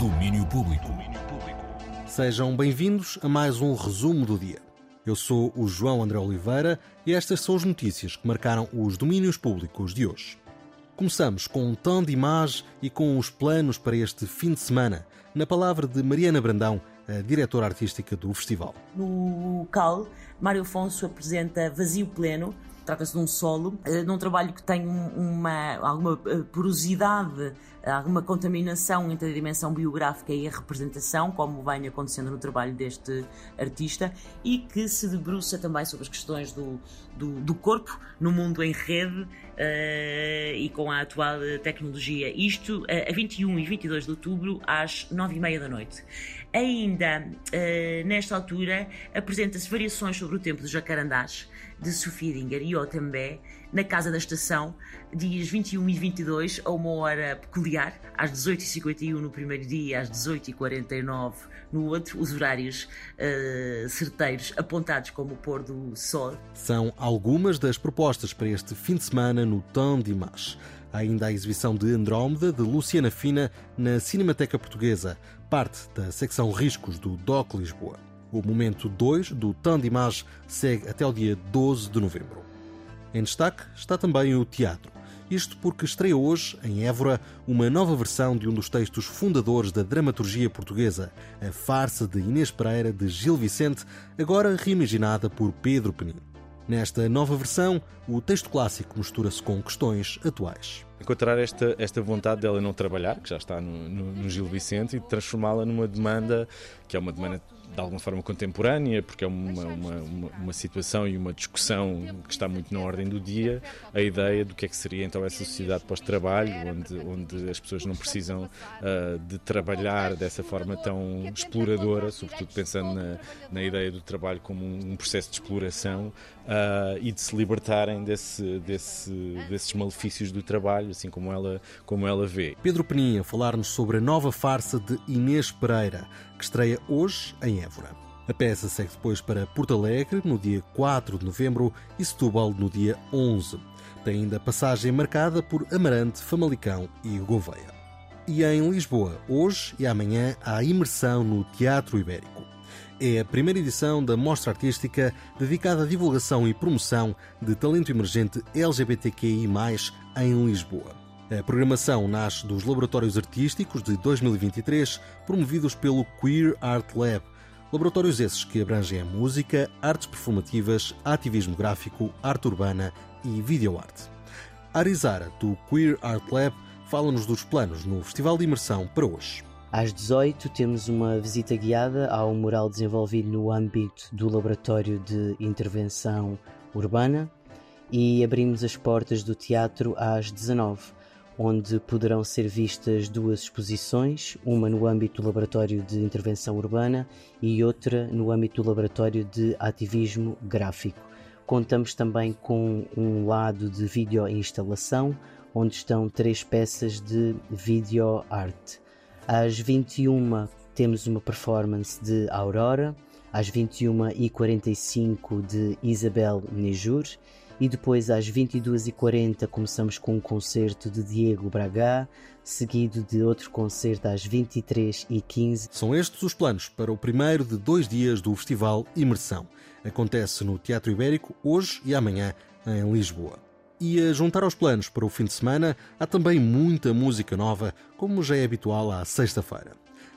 Domínio Público. Sejam bem-vindos a mais um resumo do dia. Eu sou o João André Oliveira e estas são as notícias que marcaram os domínios públicos de hoje. Começamos com um tom de imagem e com os planos para este fim de semana, na palavra de Mariana Brandão, a diretora artística do festival. No CAL, Mário Afonso apresenta Vazio Pleno, Trata-se de um solo, eh, num trabalho que tem uma, alguma eh, porosidade, alguma contaminação entre a dimensão biográfica e a representação, como vem acontecendo no trabalho deste artista, e que se debruça também sobre as questões do, do, do corpo no mundo em rede uh, e com a atual tecnologia. Isto uh, a 21 e 22 de outubro, às 9 e meia da noite. Ainda uh, nesta altura, apresenta-se variações sobre o tempo dos jacarandás de Sofia Dinger e Otambé, na Casa da Estação, dias 21 e 22, a uma hora peculiar, às 18h51 no primeiro dia, às 18h49 no outro, os horários uh, certeiros apontados como o pôr do sol. São algumas das propostas para este fim de semana no Tom de Image. Ainda a exibição de Andrómeda, de Luciana Fina, na Cinemateca Portuguesa, parte da secção Riscos do DOC Lisboa. O momento 2 do Tom de Image segue até o dia 12 de novembro. Em destaque está também o teatro. Isto porque estreia hoje, em Évora, uma nova versão de um dos textos fundadores da dramaturgia portuguesa, a farsa de Inês Pereira de Gil Vicente, agora reimaginada por Pedro Penin. Nesta nova versão, o texto clássico mistura-se com questões atuais. Encontrar esta, esta vontade dela não trabalhar, que já está no, no, no Gil Vicente, e transformá-la numa demanda que é uma demanda de alguma forma contemporânea, porque é uma, uma, uma, uma, situação e uma discussão que está muito na ordem do dia, a ideia do que é que seria então essa sociedade pós-trabalho, onde, onde as pessoas não precisam uh, de trabalhar dessa forma tão exploradora, sobretudo pensando na, na ideia do trabalho como um, processo de exploração, uh, e de se libertarem desse, desse, desses malefícios do trabalho, assim como ela, como ela vê. Pedro Peninha falar-nos sobre a nova farsa de Inês Pereira, que estreia hoje em Évora. A peça segue depois para Porto Alegre no dia 4 de novembro e Setúbal no dia 11. Tem ainda passagem marcada por Amarante, Famalicão e Gouveia. E em Lisboa, hoje e amanhã, há imersão no Teatro Ibérico. É a primeira edição da mostra artística dedicada à divulgação e promoção de talento emergente LGBTQI, em Lisboa. A programação nasce dos laboratórios artísticos de 2023, promovidos pelo Queer Art Lab. Laboratórios esses que abrangem a música, artes performativas, ativismo gráfico, arte urbana e videoarte. Arizara, do Queer Art Lab, fala-nos dos planos no Festival de Imersão para hoje. Às 18 temos uma visita guiada ao mural desenvolvido no âmbito do Laboratório de Intervenção Urbana e abrimos as portas do teatro às 19 onde poderão ser vistas duas exposições, uma no âmbito do Laboratório de Intervenção Urbana e outra no âmbito do Laboratório de Ativismo Gráfico. Contamos também com um lado de videoinstalação, onde estão três peças de video art. Às 21 temos uma performance de Aurora, às 21h45 de Isabel Nejur e depois às 22h40 começamos com um concerto de Diego Braga, seguido de outro concerto às 23h15. São estes os planos para o primeiro de dois dias do Festival Imersão. Acontece no Teatro Ibérico hoje e amanhã em Lisboa. E a juntar aos planos para o fim de semana, há também muita música nova, como já é habitual à sexta-feira.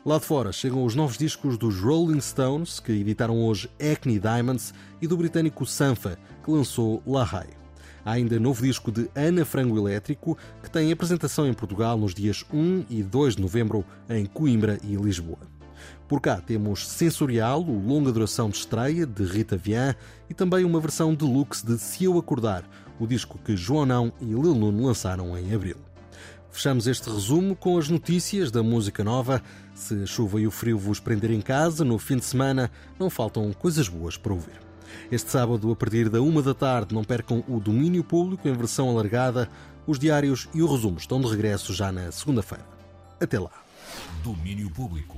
Lá de fora chegam os novos discos dos Rolling Stones, que editaram hoje Acne Diamonds, e do britânico Sanfa, que lançou La Haye. Há ainda novo disco de Ana Frango Elétrico, que tem apresentação em Portugal nos dias 1 e 2 de novembro em Coimbra e Lisboa. Por cá temos Sensorial, o longa duração de estreia de Rita Vian e também uma versão deluxe de Se Eu Acordar, o disco que João Não e Lil Nuno lançaram em abril. Fechamos este resumo com as notícias da música nova. Se a chuva e o frio vos prenderem em casa, no fim de semana não faltam coisas boas para ouvir. Este sábado, a partir da uma da tarde, não percam o domínio público em versão alargada. Os diários e o resumo estão de regresso já na segunda-feira. Até lá. Domínio público.